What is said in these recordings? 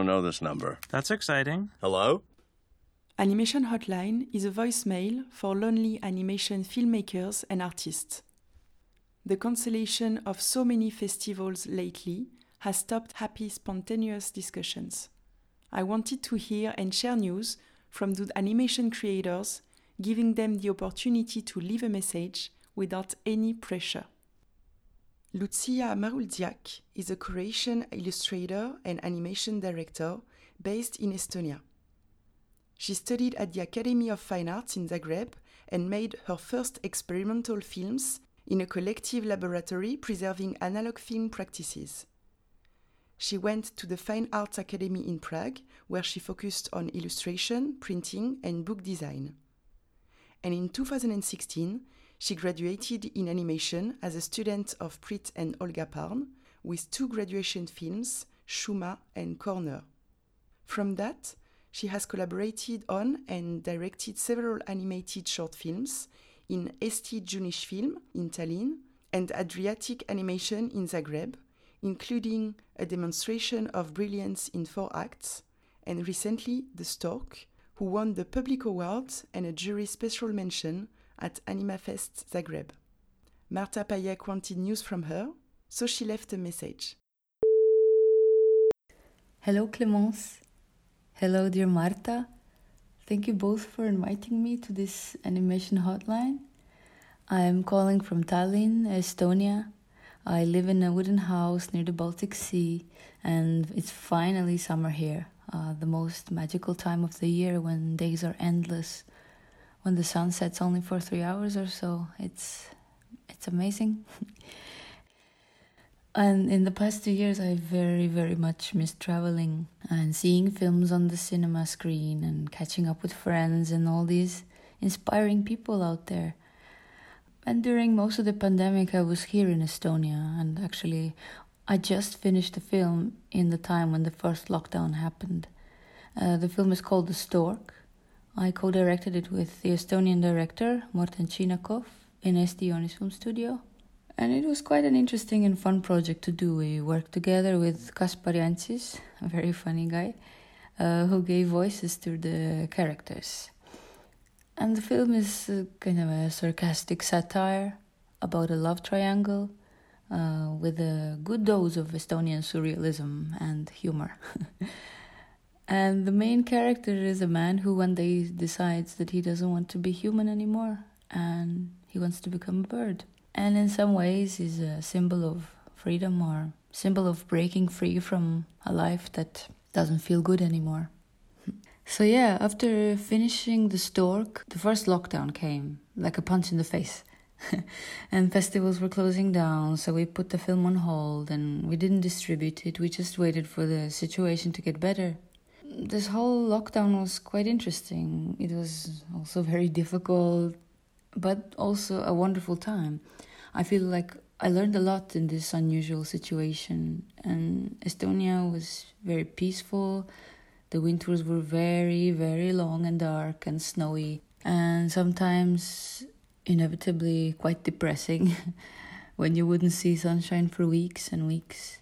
don't know this number. That's exciting. Hello? Animation Hotline is a voicemail for lonely animation filmmakers and artists. The cancellation of so many festivals lately has stopped happy, spontaneous discussions. I wanted to hear and share news from the animation creators, giving them the opportunity to leave a message without any pressure. Lucia Mrzljak is a Croatian illustrator and animation director based in Estonia. She studied at the Academy of Fine Arts in Zagreb and made her first experimental films in a collective laboratory preserving analog film practices. She went to the Fine Arts Academy in Prague, where she focused on illustration, printing, and book design. And in 2016, she graduated in animation as a student of Priit and Olga Pärn with two graduation films, Shuma and Corner. From that, she has collaborated on and directed several animated short films in Eesti Joonisfilm in Tallinn and Adriatic Animation in Zagreb, including a demonstration of brilliance in four acts, and recently The Stork, who won the Public Award and a jury special mention at AnimaFest Zagreb. Marta Pajek wanted news from her, so she left a message. Hello, Clemence. Hello, dear Marta. Thank you both for inviting me to this animation hotline. I am calling from Tallinn, Estonia. I live in a wooden house near the Baltic Sea, and it's finally summer here, uh, the most magical time of the year when days are endless when the sun sets only for three hours or so. It's it's amazing. and in the past two years, I very very much missed traveling and seeing films on the cinema screen and catching up with friends and all these inspiring people out there. And during most of the pandemic, I was here in Estonia, and actually, I just finished the film in the time when the first lockdown happened. Uh, the film is called The Stork, I co directed it with the Estonian director, Morten Tšinakov, in Eesti Film Studio. And it was quite an interesting and fun project to do. We worked together with Kaspar Jancis, a very funny guy, uh, who gave voices to the characters. And the film is kind of a sarcastic satire about a love triangle uh, with a good dose of Estonian surrealism and humor. And the main character is a man who one day decides that he doesn't want to be human anymore and he wants to become a bird. And in some ways, he's a symbol of freedom or symbol of breaking free from a life that doesn't feel good anymore. So yeah, after finishing the stork, the first lockdown came like a punch in the face. and festivals were closing down, so we put the film on hold and we didn't distribute it. We just waited for the situation to get better this whole lockdown was quite interesting. It was also very difficult, but also a wonderful time. I feel like I learned a lot in this unusual situation, and Estonia was very peaceful. The winters were very, very long and dark and snowy, and sometimes inevitably quite depressing when you wouldn't see sunshine for weeks and weeks.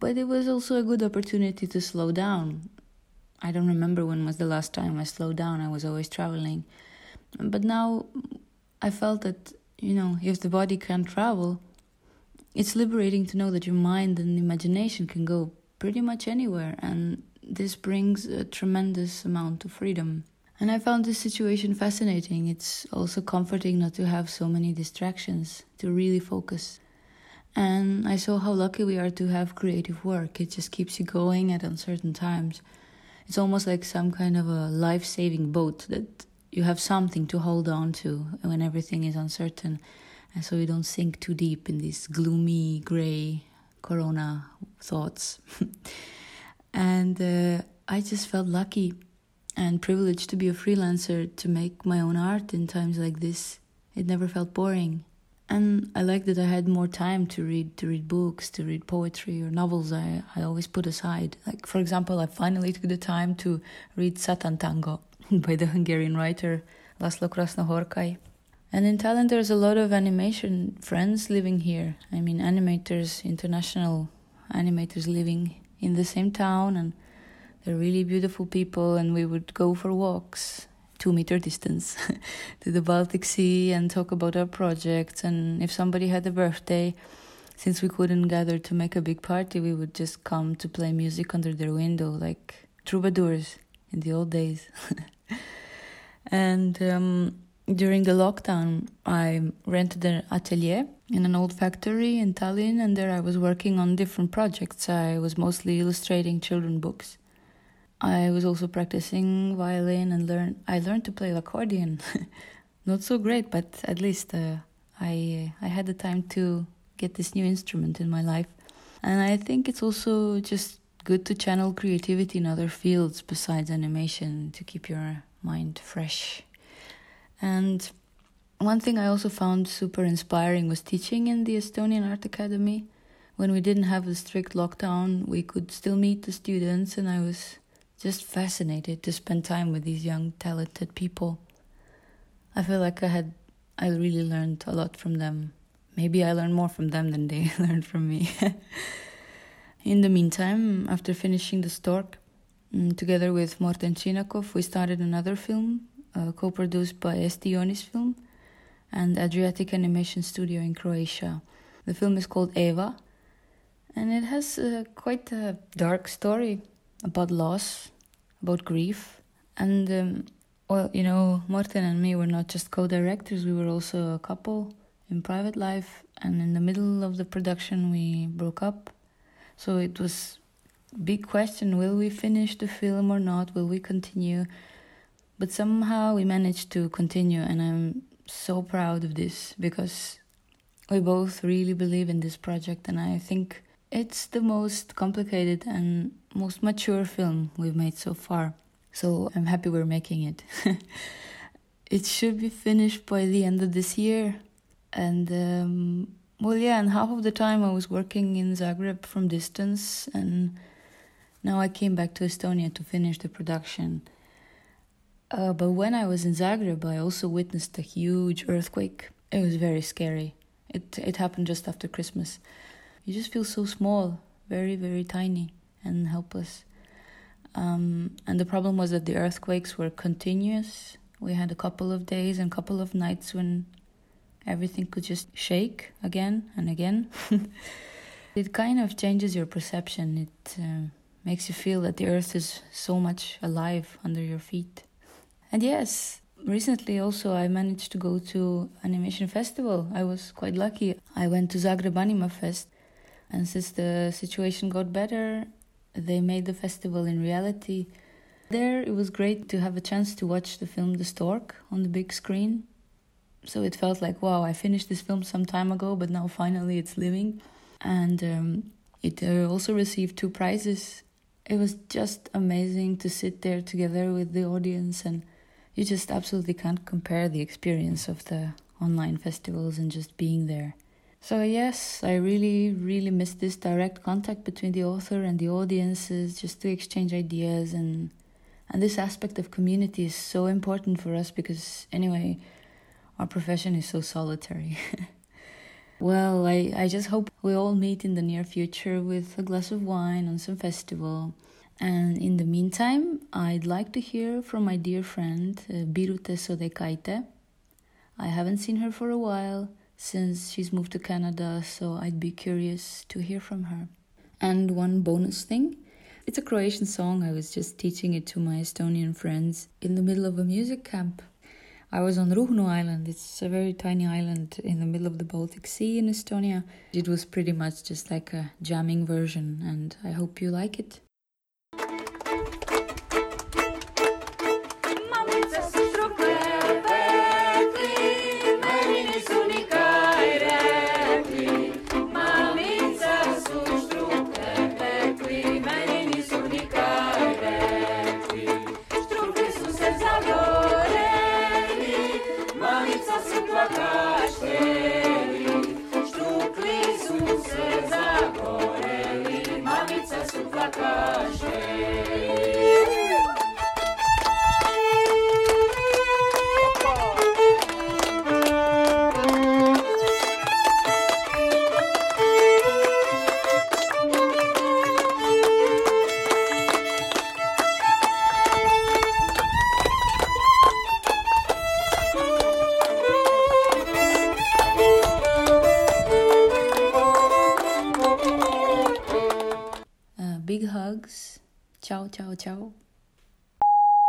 But it was also a good opportunity to slow down I don't remember when was the last time I slowed down. I was always traveling. But now I felt that, you know, if the body can't travel, it's liberating to know that your mind and imagination can go pretty much anywhere. And this brings a tremendous amount of freedom. And I found this situation fascinating. It's also comforting not to have so many distractions, to really focus. And I saw how lucky we are to have creative work. It just keeps you going at uncertain times it's almost like some kind of a life saving boat that you have something to hold on to when everything is uncertain. And so you don't sink too deep in these gloomy, gray corona thoughts. and uh, I just felt lucky and privileged to be a freelancer to make my own art in times like this. It never felt boring and I like that I had more time to read to read books, to read poetry or novels I, I always put aside. Like for example, I finally took the time to read Satantango by the Hungarian writer Laszlo Krasznahorkai. And in Tallinn there's a lot of animation friends living here. I mean animators, international animators living in the same town and They're really beautiful people, and we would go for walks, two meter distance, to the Baltic Sea and talk about our projects. And if somebody had a birthday, since we couldn't gather to make a big party, we would just come to play music under their window, like troubadours in the old days. and um, during the lockdown, I rented an atelier in an old factory in Tallinn, and there I was working on different projects. I was mostly illustrating children books. I was also practicing violin and learn. I learned to play the accordion. Not so great, but at least uh, I I had the time to get this new instrument in my life. And I think it's also just good to channel creativity in other fields besides animation to keep your mind fresh. And one thing I also found super inspiring was teaching in the Estonian Art Academy. When we didn't have the strict lockdown, we could still meet the students, and I was just fascinated to spend time with these young, talented people. I feel like I had, I really learned a lot from them. Maybe I learned more from them than they learned from me. In the meantime, after finishing The Stork, mm, together with Morten Tšinakov, we started another film uh, co produced by Eesti Film and Adriatic Animation Studio in Croatia. The film is called Eva, and it has uh, quite a dark story about loss, about grief, and um, well, you know, Morten and me were not just co-directors; we were also a couple in private life. And in the middle of the production, we broke up. So it was big question: Will we finish the film or not? Will we continue? But somehow we managed to continue, and I'm so proud of this because we both really believe in this project, and I think it's the most complicated and most mature film we've made so far. So I'm happy we're making it. it should be finished by the end of this year. And um, well, yeah, and half of the time I was working in Zagreb from distance, and now I came back to Estonia to finish the production. Uh, but when I was in Zagreb, I also witnessed a huge earthquake. It was very scary. It it happened just after Christmas. You just feel so small, very very tiny and helpless. Um, and the problem was that the earthquakes were continuous. We had a couple of days and a couple of nights when everything could just shake again and again. it kind of changes your perception. It uh, makes you feel that the earth is so much alive under your feet. And yes, recently also I managed to go to animation festival. I was quite lucky. I went to Zagreb Anima Fest, and since the situation got better, they made the festival in reality. There, it was great to have a chance to watch the film The Stork on the big screen. So it felt like, wow, I finished this film some time ago, but now finally it's living. And um, it uh, also received two prizes. It was just amazing to sit there together with the audience and you just absolutely can't compare the experience of the online festivals and just being there. So, yes, I really, really miss this direct contact between the author and the audiences just to exchange ideas. And, and this aspect of community is so important for us because, anyway, our profession is so solitary. well, I, I just hope we all meet in the near future with a glass of wine on some festival and in the meantime, I'd like to hear from my dear friend uh, Birute Sodeikaite. I haven't seen her for a while since she's moved to Canada, so I'd be curious to hear from her. And one bonus thing it's a Croatian song. I was just teaching it to my Estonian friends in the middle of a music camp. I was on Ruhnu Island. It's a very tiny island in the middle of the Baltic Sea in Estonia. It was pretty much just like a jamming version, and I hope you like it. Ciao.